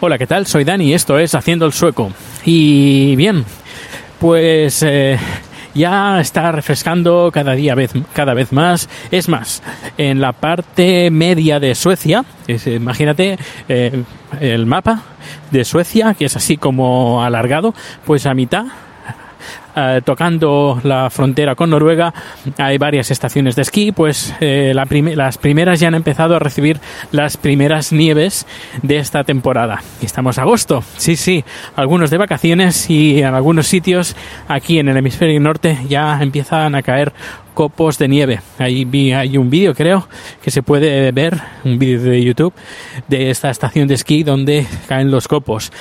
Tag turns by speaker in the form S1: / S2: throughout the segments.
S1: Hola, ¿qué tal? Soy Dani y esto es Haciendo el Sueco. Y bien, pues eh, ya está refrescando cada día vez, cada vez más. Es más, en la parte media de Suecia, imagínate eh, el mapa de Suecia, que es así como alargado, pues a mitad eh, tocando la frontera con Noruega hay varias estaciones de esquí, pues eh, las primeras ya han empezado a recibir las primeras nieves de esta temporada. Estamos a agosto, sí, sí, algunos de vacaciones y en algunos sitios aquí en el hemisferio norte ya empiezan a caer copos de nieve. Ahí hay un vídeo, creo, que se puede ver, un vídeo de YouTube, de esta estación de esquí donde caen los copos.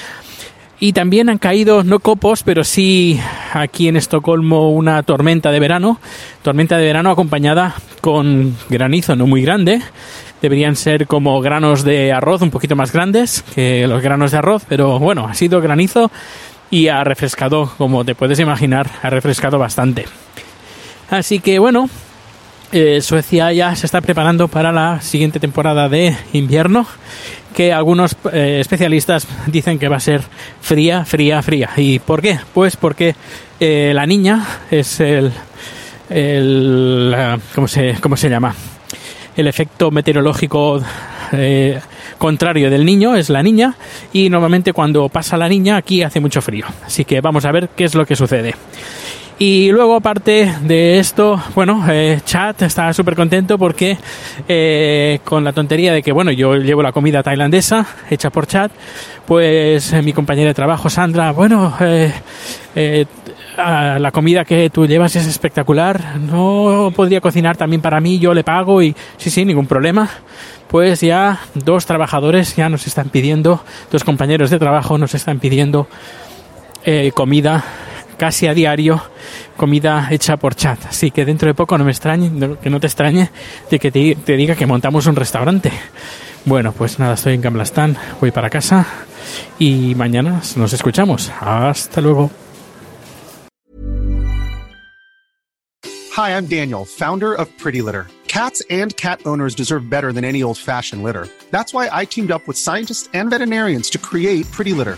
S1: Y también han caído, no copos, pero sí aquí en Estocolmo una tormenta de verano. Tormenta de verano acompañada con granizo no muy grande. Deberían ser como granos de arroz un poquito más grandes que los granos de arroz, pero bueno, ha sido granizo y ha refrescado, como te puedes imaginar, ha refrescado bastante. Así que bueno, eh, Suecia ya se está preparando para la siguiente temporada de invierno, que algunos eh, especialistas dicen que va a ser fría, fría, fría. ¿Y por qué? Pues porque eh, la niña es el, el ¿cómo se, cómo se llama? El efecto meteorológico eh, contrario del niño es la niña y normalmente cuando pasa la niña aquí hace mucho frío. Así que vamos a ver qué es lo que sucede. Y luego, aparte de esto, bueno, eh, Chat está súper contento porque eh, con la tontería de que, bueno, yo llevo la comida tailandesa hecha por Chat, pues eh, mi compañera de trabajo, Sandra, bueno, eh, eh, la comida que tú llevas es espectacular, no podría cocinar también para mí, yo le pago y sí, sí, ningún problema. Pues ya dos trabajadores ya nos están pidiendo, dos compañeros de trabajo nos están pidiendo comida casi a diario, comida hecha por chat. Así que dentro de poco no me extrañe, que no te extrañe de que te, diga que montamos un restaurante. Bueno, pues nada, estoy en Gamblastán, voy para casa y mañana nos escuchamos. Hasta luego.
S2: Hi, I'm Daniel, founder of Pretty Litter. Cats and cat owners deserve better than any old fashioned litter. That's why I teamed up with scientists and veterinarians to create Pretty Litter.